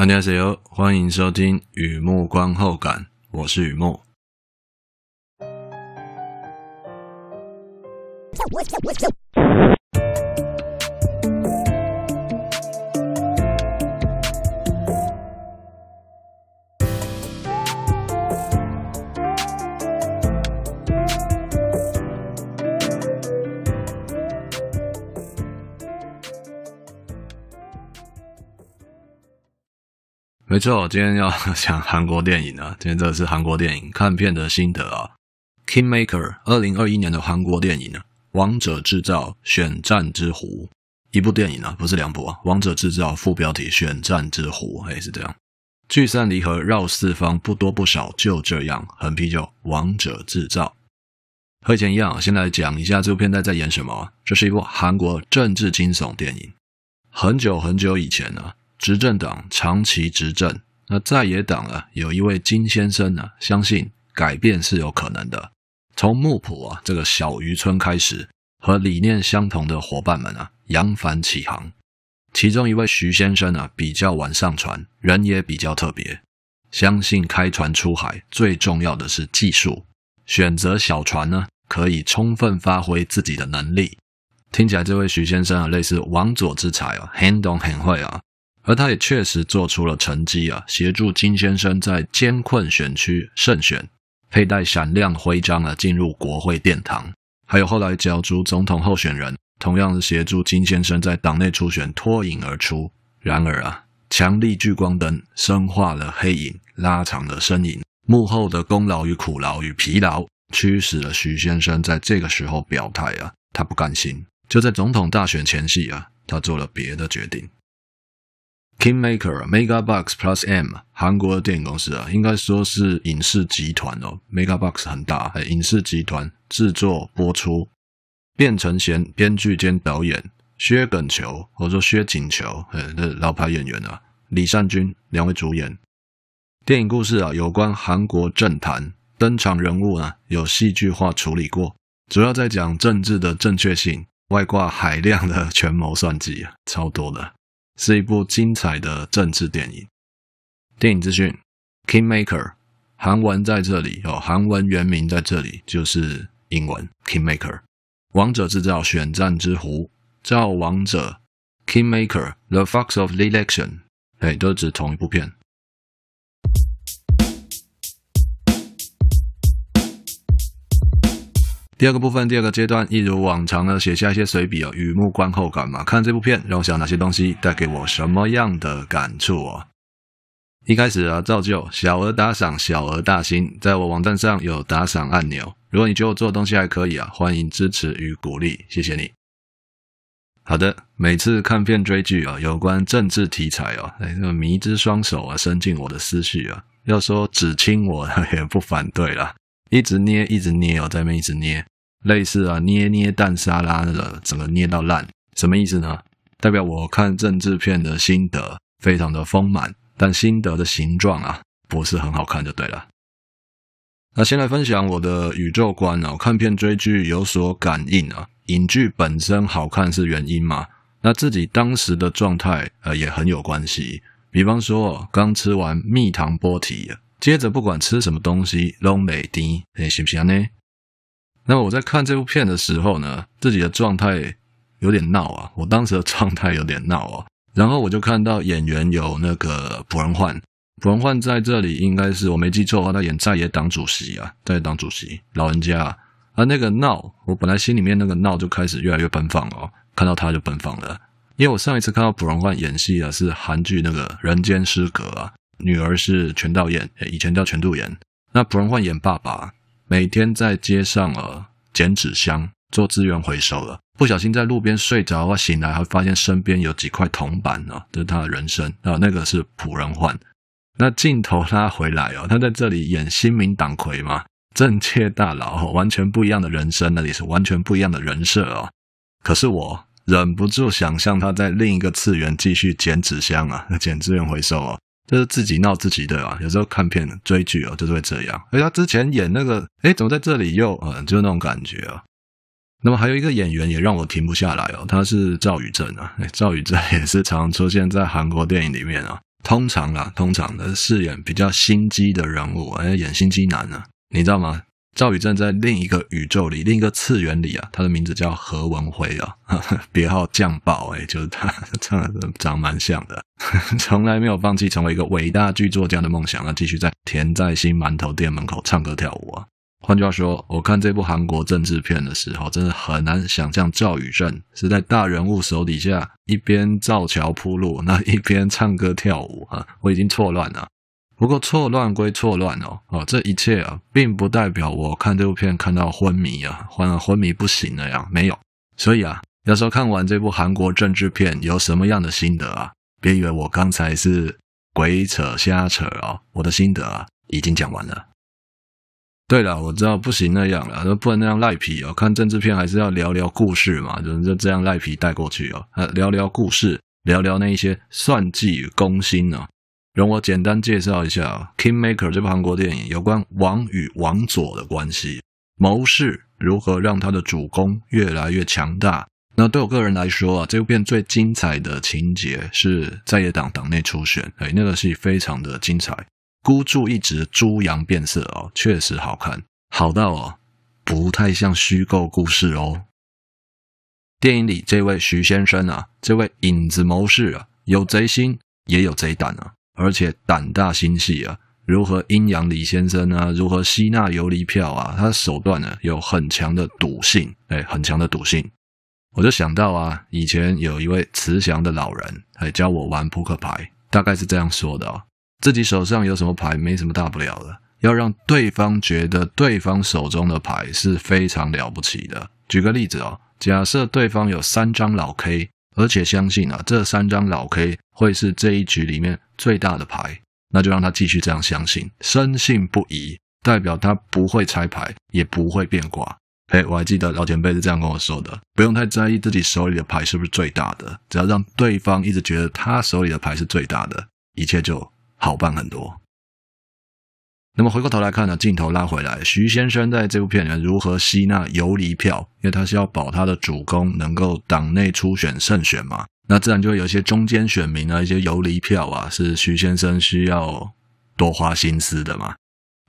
大家好，欢迎收听雨木观后感，我是雨木。没错，今天要 讲韩国电影啊。今天这是韩国电影看片的心得啊。Kingmaker，二零二一年的韩国电影，《王者制造：选战之狐》一部电影啊，不是两部啊，《王者制造》副标题《选战之狐》哎，是这样。聚散离合绕四方，不多不少，就这样。横啤酒，《王者制造》和以前一样，先来讲一下这部片在在演什么。这是一部韩国政治惊悚电影。很久很久以前呢、执政党长期执政，那在野党啊，有一位金先生呢、相信改变是有可能的。从木浦啊这个小渔村开始，和理念相同的伙伴们啊，扬帆起航。其中一位徐先生啊，比较晚上船，人也比较特别，相信开船出海最重要的是技术，选择小船呢，可以充分发挥自己的能力。听起来这位徐先生啊，类似王佐之才啊，很懂很会啊。而他也确实做出了成绩啊，协助金先生在艰困选区胜选，佩戴闪亮徽章啊，进入国会殿堂。还有后来角逐总统候选人，同样是协助金先生在党内初选脱颖而出。然而啊，强力聚光灯深化了黑影，拉长了身影，幕后的功劳与苦劳与疲劳，驱使了徐先生在这个时候表态啊，他不甘心，就在总统大选前夕啊，他做了别的决定。Kingmaker Megabox Plus M 韩国的电影公司啊，应该说是影视集团哦。Megabox 很大，影视集团制作播出。卞承贤编剧兼导演，薛耿求或者说薛景求，呃，老牌演员啊。李善均两位主演。电影故事啊，有关韩国政坛，登场人物呢有戏剧化处理过，主要在讲政治的正确性，外挂海量的权谋算计啊，超多的。是一部精彩的政治电影。电影资讯：Kingmaker，韩文在这里哦，韩文原名在这里就是英文 Kingmaker。王者制造：选战之狐，造王者 Kingmaker，The Fox of Election 哎，都指同一部片。第二个部分，第二个阶段，一如往常的写下一些随笔哦，雨木观后感嘛。看这部片，让我想到哪些东西带给我什么样的感触哦。一开始啊，照旧，小额打赏，小额大新，在我网站上有打赏按钮。如果你觉得我做的东西还可以啊，欢迎支持与鼓励，谢谢你。好的，每次看片追剧啊，有关政治题材哦，哎，那个迷之双手啊，伸进我的思绪啊，要说只亲我 也不反对啦。一直捏，一直捏哦，在那边一直捏，类似啊捏捏蛋沙拉那个，整个捏到烂，什么意思呢？代表我看政治片的心得非常的丰满，但心得的形状啊不是很好看就对了。那先来分享我的宇宙观哦，看片追剧有所感应啊，影剧本身好看是原因嘛？那自己当时的状态呃也很有关系，比方说刚吃完蜜糖波提。接着不管吃什么东西，拢袂甜，诶，行不行呢？那我在看这部片的时候呢，自己的状态有点闹啊，我当时的状态有点闹啊。然后我就看到演员有那个朴仁焕，朴仁焕在这里应该是我没记错的话，他演在野党主席啊，在野党主席老人家啊，而那个闹，我本来心里面那个闹就开始越来越奔放哦，看到他就奔放了，因为我上一次看到朴仁焕演戏啊，是韩剧那个《人间失格》啊。女儿是全道演，以前叫全度妍。那朴仁焕演爸爸，每天在街上呃捡纸箱做资源回收了，不小心在路边睡着啊，醒来还发现身边有几块铜板啊，这是他的人生啊，那个是朴仁焕。那镜头拉回来哦，他在这里演新民党魁嘛，政界大佬，完全不一样的人生，那里是完全不一样的人设哦。可是我忍不住想象他在另一个次元继续捡纸箱啊，捡资源回收哦。就是自己闹自己的啊，有时候看片追剧哦，就是会这样。而他之前演那个，哎，怎么在这里又啊，就是那种感觉啊。那么还有一个演员也让我停不下来哦，他是赵宇镇啊。赵宇镇也是常出现在韩国电影里面啊。通常啊，通常的饰演比较心机的人物，哎，演心机男呢、啊，你知道吗？赵宇镇在另一个宇宙里，另一个次元里啊，他的名字叫何文辉啊，别号酱爆，哎，就是他 长得长蛮像的，从来没有放弃成为一个伟大剧作家的梦想啊，继续在田在心馒头店门口唱歌跳舞啊。换句话说，我看这部韩国政治片的时候，真的很难想象赵宇镇是在大人物手底下一边造桥铺路，那一边唱歌跳舞啊！我已经错乱了。不过错乱归错乱哦，哦，这一切啊，并不代表我看这部片看到昏迷啊，昏昏迷不醒那样，没有。所以啊，要说看完这部韩国政治片有什么样的心得啊？别以为我刚才是鬼扯瞎扯哦，我的心得啊，已经讲完了。对了，我知道不行那样了，都不能那样赖皮哦。看政治片还是要聊聊故事嘛，就就这样赖皮带过去哦。聊聊故事，聊聊那一些算计与攻心哦。容我简单介绍一下啊《Kingmaker》这部韩国电影，有关王与王佐的关系，谋士如何让他的主公越来越强大。那对我个人来说啊，这部片最精彩的情节是在野党党内初选，哎，那个戏非常的精彩。孤注一掷，猪羊变色哦，确实好看，好到哦，不太像虚构故事哦。电影里这位徐先生啊，这位影子谋士啊，有贼心也有贼胆啊，而且胆大心细啊。如何阴阳李先生啊，如何吸纳游离票啊，他的手段呢，有很强的赌性，哎，很强的赌性。我就想到啊，以前有一位慈祥的老人，还教我玩扑克牌，大概是这样说的哦。自己手上有什么牌，没什么大不了的。要让对方觉得对方手中的牌是非常了不起的。举个例子哦，假设对方有三张老 K，而且相信啊，这三张老 K 会是这一局里面最大的牌，那就让他继续这样相信，深信不疑，代表他不会拆牌，也不会变卦。哎，我还记得老前辈是这样跟我说的：不用太在意自己手里的牌是不是最大的，只要让对方一直觉得他手里的牌是最大的，一切就。好办很多。那么回过头来看呢，镜头拉回来，徐先生在这部片里面如何吸纳游离票？因为他是要保他的主公能够党内初选胜选嘛，那自然就会有一些中间选民啊，一些游离票啊，是徐先生需要多花心思的嘛。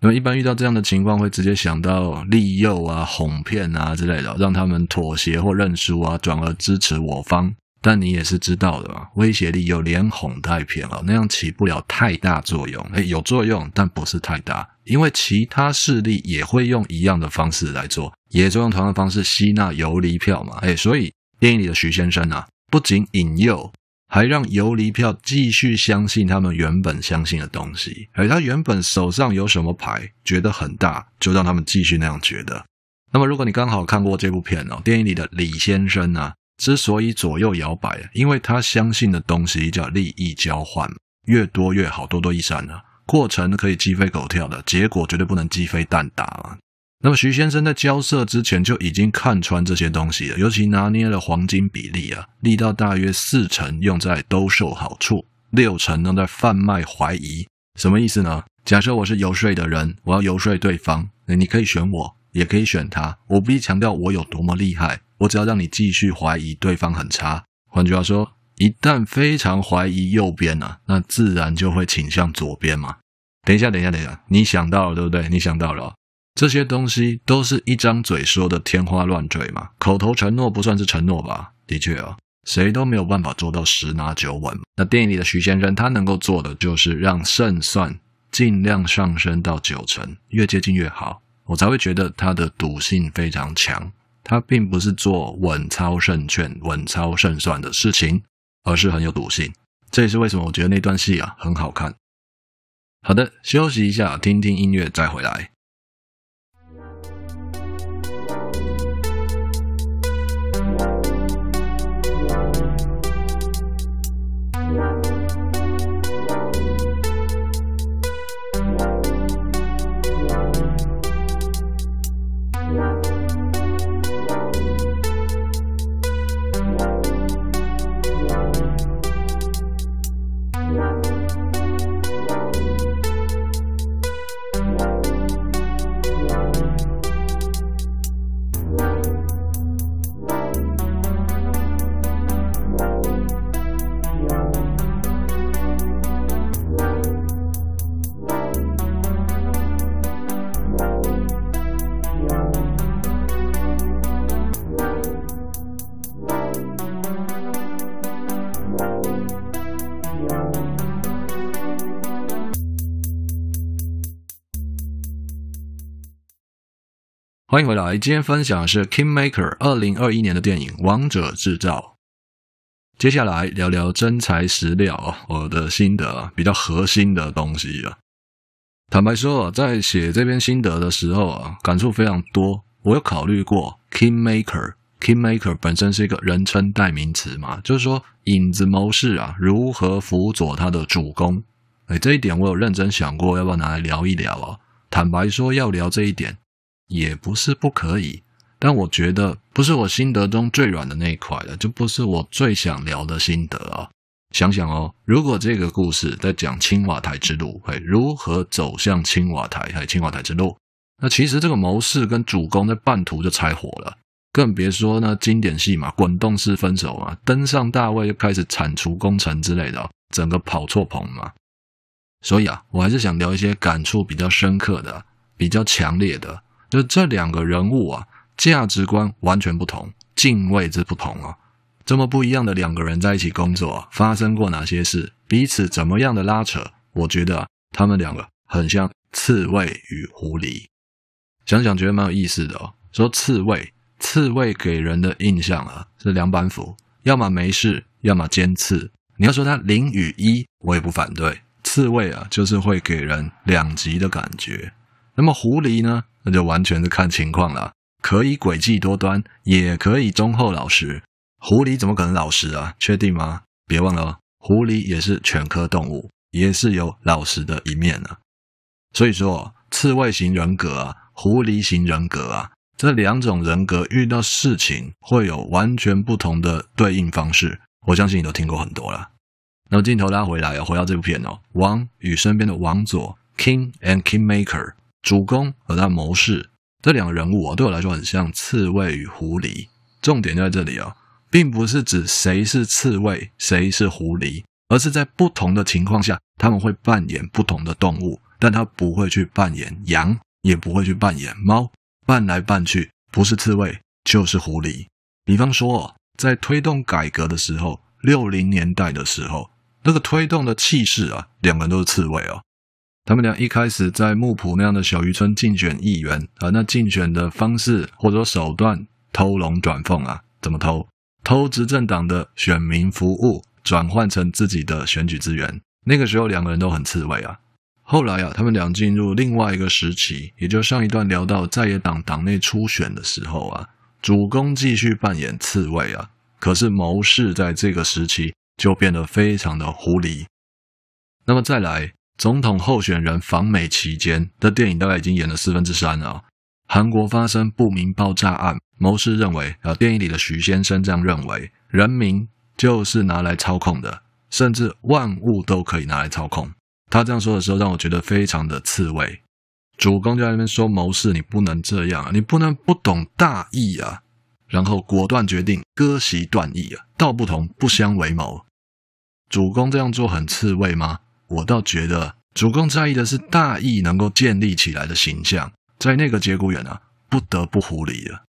那么一般遇到这样的情况，会直接想到利诱啊、哄骗啊之类的，让他们妥协或认输啊，转而支持我方。但你也是知道的嘛，威胁力又连哄带骗了，那样起不了太大作用。诶，有作用，但不是太大，因为其他势力也会用一样的方式来做，也是用同样的方式吸纳游离票嘛。诶，所以电影里的徐先生啊，不仅引诱，还让游离票继续相信他们原本相信的东西。而他原本手上有什么牌，觉得很大，就让他们继续那样觉得。那么，如果你刚好看过这部片哦，电影里的李先生啊。之所以左右摇摆，因为他相信的东西叫利益交换，越多越好，多多益善啊。过程可以鸡飞狗跳的，结果绝对不能鸡飞蛋打啊。那么徐先生在交涉之前就已经看穿这些东西了，尤其拿捏了黄金比例啊，力道大约四成用在兜售好处，六成用在贩卖怀疑。什么意思呢？假设我是游说的人，我要游说对方，你可以选我，也可以选他，我不必强调我有多么厉害。我只要让你继续怀疑对方很差。换句话说，一旦非常怀疑右边啊，那自然就会倾向左边嘛。等一下，等一下，等一下，你想到了对不对？你想到了，这些东西都是一张嘴说的天花乱坠嘛。口头承诺不算是承诺吧？的确啊，谁都没有办法做到十拿九稳。那电影里的徐先生，他能够做的就是让胜算尽量上升到九成，越接近越好，我才会觉得他的赌性非常强。他并不是做稳操胜券、稳操胜算的事情，而是很有赌性。这也是为什么我觉得那段戏啊很好看。好的，休息一下，听听音乐，再回来。欢迎回来，今天分享的是 Kingmaker 二零二一年的电影《王者制造》。接下来聊聊真材实料啊，我的心得啊，比较核心的东西啊。坦白说啊，在写这篇心得的时候啊，感触非常多。我有考虑过 Kingmaker，Kingmaker 本身是一个人称代名词嘛，就是说影子谋士啊，如何辅佐他的主公。哎，这一点我有认真想过，要不要拿来聊一聊啊？坦白说，要聊这一点。也不是不可以，但我觉得不是我心得中最软的那一块了，就不是我最想聊的心得啊。想想哦，如果这个故事在讲青瓦台之路，嘿，如何走向青瓦台，嘿，青瓦台之路，那其实这个谋士跟主公在半途就拆伙了，更别说呢经典戏嘛，滚动式分手嘛，登上大位就开始铲除功臣之类的，整个跑错棚嘛。所以啊，我还是想聊一些感触比较深刻的、比较强烈的。就这两个人物啊，价值观完全不同，敬畏之不同啊，这么不一样的两个人在一起工作，发生过哪些事？彼此怎么样的拉扯？我觉得，他们两个很像刺猬与狐狸。想想觉得蛮有意思的哦。说刺猬，刺猬给人的印象啊是两板斧，要么没事，要么尖刺。你要说它零与一，我也不反对。刺猬啊，就是会给人两极的感觉。那么狐狸呢？那就完全是看情况了，可以诡计多端，也可以忠厚老实。狐狸怎么可能老实啊？确定吗？别忘了，狐狸也是犬科动物，也是有老实的一面呢。所以说，刺猬型人格啊，狐狸型人格啊，这两种人格遇到事情会有完全不同的对应方式。我相信你都听过很多了。那么镜头拉回来，回到这部片哦，王与身边的王佐，King and Kingmaker。主公和他谋士这两个人物啊，对我来说很像刺猬与狐狸。重点就在这里啊，并不是指谁是刺猬，谁是狐狸，而是在不同的情况下，他们会扮演不同的动物。但他不会去扮演羊，也不会去扮演猫，扮来扮去，不是刺猬就是狐狸。比方说，在推动改革的时候，六零年代的时候，那个推动的气势啊，两个人都是刺猬哦。他们俩一开始在木浦那样的小渔村竞选议员啊，那竞选的方式或者说手段偷龙转凤啊，怎么偷？偷执政党的选民服务，转换成自己的选举资源。那个时候两个人都很刺猬啊。后来啊，他们俩进入另外一个时期，也就上一段聊到在野党党内初选的时候啊，主公继续扮演刺猬啊，可是谋士在这个时期就变得非常的狐狸。那么再来。总统候选人访美期间的电影大概已经演了四分之三了。韩国发生不明爆炸案，谋士认为，啊，电影里的徐先生这样认为，人民就是拿来操控的，甚至万物都可以拿来操控。他这样说的时候，让我觉得非常的刺猬。主公就在那边说，谋士你不能这样，你不能不懂大义啊，然后果断决定割席断义啊，道不同不相为谋。主公这样做很刺猬吗？我倒觉得，主公在意的是大义能够建立起来的形象，在那个节骨眼啊，不得不狐狸了。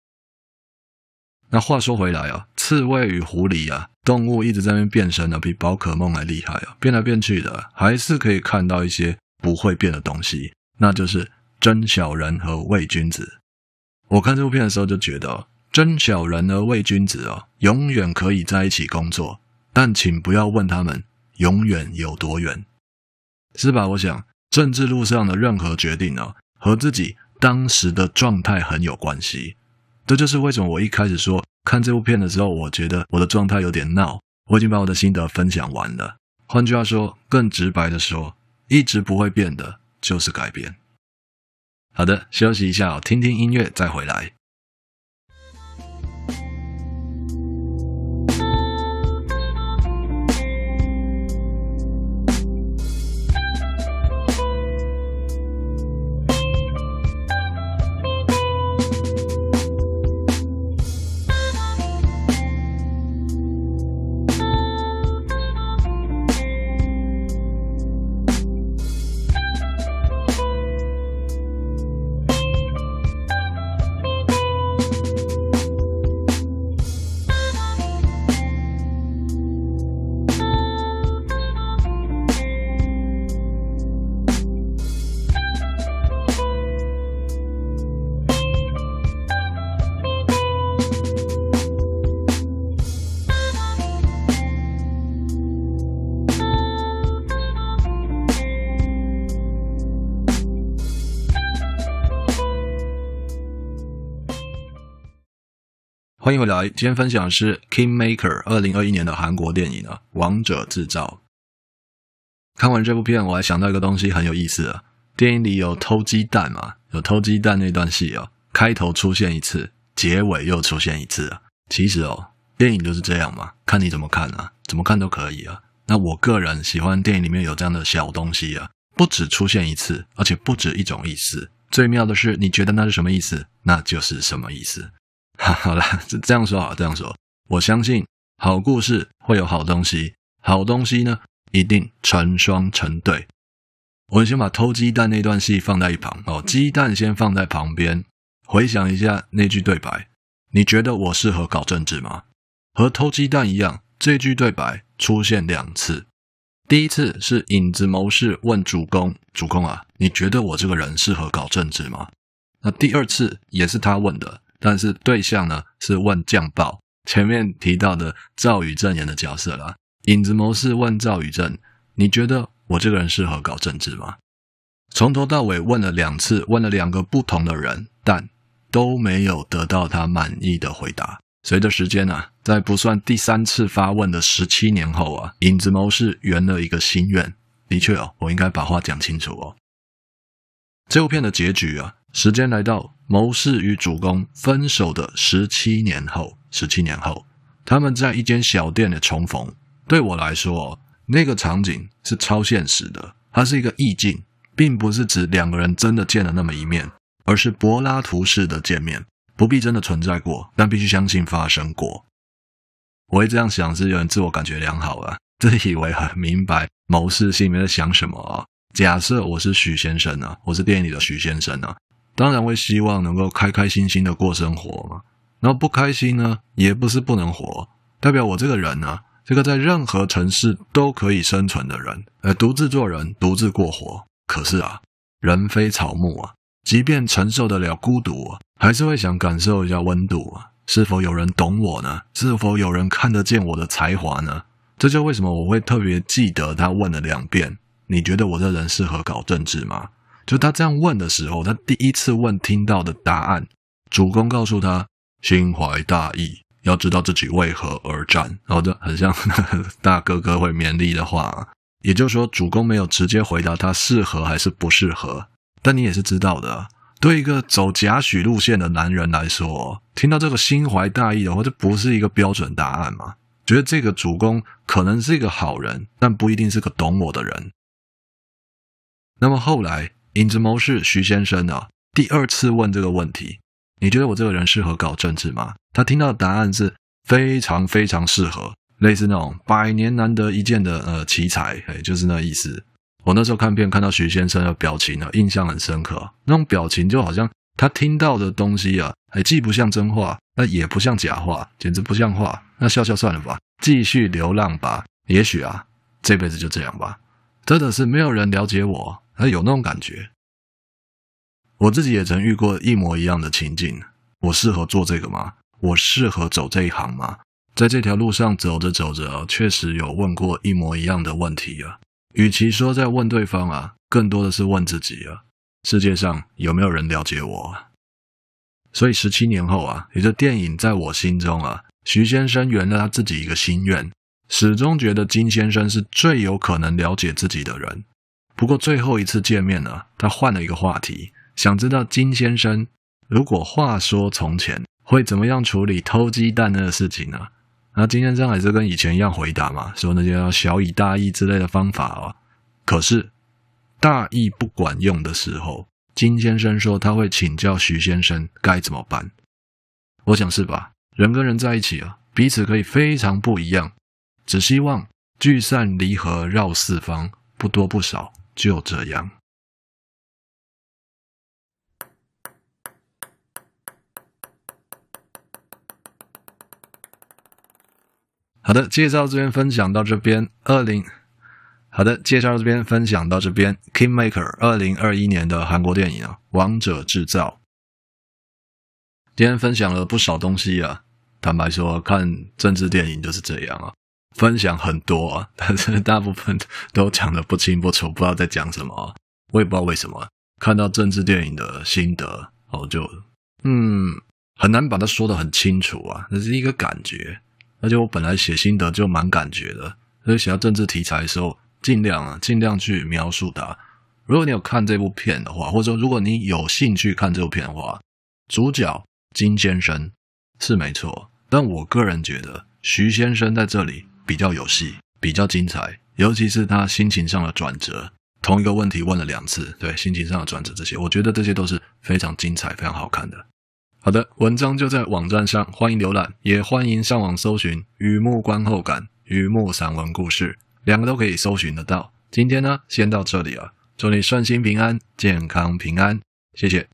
那话说回来啊，刺猬与狐狸啊，动物一直在那边变身呢，比宝可梦还厉害啊，变来变去的，还是可以看到一些不会变的东西，那就是真小人和伪君子。我看这部片的时候就觉得，真小人和伪君子哦，永远可以在一起工作，但请不要问他们永远有多远。是吧？我想政治路上的任何决定呢，和自己当时的状态很有关系。这就是为什么我一开始说看这部片的时候，我觉得我的状态有点闹。我已经把我的心得分享完了。换句话说，更直白的说，一直不会变的就是改变。好的，休息一下，听听音乐再回来。欢迎回来。今天分享的是《Kingmaker》二零二一年的韩国电影啊，《王者制造》。看完这部片，我还想到一个东西很有意思啊。电影里有偷鸡蛋嘛？有偷鸡蛋那段戏啊，开头出现一次，结尾又出现一次啊。其实哦，电影就是这样嘛，看你怎么看啊，怎么看都可以啊。那我个人喜欢电影里面有这样的小东西啊，不只出现一次，而且不止一种意思。最妙的是，你觉得那是什么意思，那就是什么意思。好了，这这样说好，这样说，我相信好故事会有好东西，好东西呢一定成双成对。我们先把偷鸡蛋那段戏放在一旁哦，鸡蛋先放在旁边，回想一下那句对白，你觉得我适合搞政治吗？和偷鸡蛋一样，这句对白出现两次，第一次是影子谋士问主公，主公啊，你觉得我这个人适合搞政治吗？那第二次也是他问的。但是对象呢是问将报，前面提到的赵宇正演的角色啦。影子谋士问赵宇正：“你觉得我这个人适合搞政治吗？”从头到尾问了两次，问了两个不同的人，但都没有得到他满意的回答。随着时间啊，在不算第三次发问的十七年后啊，影子谋士圆了一个心愿。的确哦，我应该把话讲清楚哦。这部片的结局啊。时间来到谋士与主公分手的十七年后，十七年后，他们在一间小店的重逢。对我来说，那个场景是超现实的，它是一个意境，并不是指两个人真的见了那么一面，而是柏拉图式的见面，不必真的存在过，但必须相信发生过。我会这样想，是有人自我感觉良好啊，自以为很明白谋士心里面在想什么啊。假设我是许先生啊，我是电影里的许先生啊。当然会希望能够开开心心的过生活嘛，然后不开心呢，也不是不能活，代表我这个人呢，这个在任何城市都可以生存的人，呃，独自做人，独自过活。可是啊，人非草木啊，即便承受得了孤独啊，还是会想感受一下温度啊，是否有人懂我呢？是否有人看得见我的才华呢？这就为什么我会特别记得他问了两遍，你觉得我这人适合搞政治吗？就他这样问的时候，他第一次问听到的答案，主公告诉他心怀大义，要知道自己为何而战，然后就很像呵 呵大哥哥会勉励的话。也就是说，主公没有直接回答他适合还是不适合，但你也是知道的，对一个走贾诩路线的男人来说，听到这个心怀大义的话，这不是一个标准答案嘛？觉得这个主公可能是一个好人，但不一定是个懂我的人。那么后来。影子谋士徐先生啊，第二次问这个问题，你觉得我这个人适合搞政治吗？他听到的答案是非常非常适合，类似那种百年难得一见的呃奇才，哎，就是那意思。我那时候看片看到徐先生的表情啊，印象很深刻，那种表情就好像他听到的东西啊，哎，既不像真话，那也不像假话，简直不像话。那笑笑算了吧，继续流浪吧。也许啊，这辈子就这样吧。真的是没有人了解我。他有那种感觉，我自己也曾遇过一模一样的情境。我适合做这个吗？我适合走这一行吗？在这条路上走着走着啊，确实有问过一模一样的问题啊。与其说在问对方啊，更多的是问自己啊：世界上有没有人了解我？所以十七年后啊，也就电影在我心中啊，徐先生圆了他自己一个心愿，始终觉得金先生是最有可能了解自己的人。不过最后一次见面呢，他换了一个话题，想知道金先生如果话说从前会怎么样处理偷鸡蛋那个事情呢？那金先生还是跟以前一样回答嘛，说那些要晓以大义之类的方法啊。可是大义不管用的时候，金先生说他会请教徐先生该怎么办。我想是吧？人跟人在一起啊，彼此可以非常不一样，只希望聚散离合绕四方，不多不少。就这样。好的，介绍这边分享到这边。二零，好的，介绍这边分享到这边。Kingmaker，二零二一年的韩国电影啊，《王者制造》。今天分享了不少东西啊。坦白说，看政治电影就是这样啊。分享很多啊，但是大部分都讲得不清不楚，不知道在讲什么。我也不知道为什么，看到政治电影的心得，我就嗯，很难把它说得很清楚啊，那是一个感觉。而且我本来写心得就蛮感觉的，所以写到政治题材的时候，尽量啊，尽量去描述它。如果你有看这部片的话，或者说如果你有兴趣看这部片的话，主角金先生是没错，但我个人觉得徐先生在这里比较有戏，比较精彩，尤其是他心情上的转折。同一个问题问了两次，对，心情上的转折这些，我觉得这些都是非常精彩、非常好看的。好的，文章就在网站上，欢迎浏览，也欢迎上网搜寻《雨幕观后感》《雨幕散文故事》，两个都可以搜寻得到。今天呢，先到这里了，祝你顺心平安、健康平安，谢谢。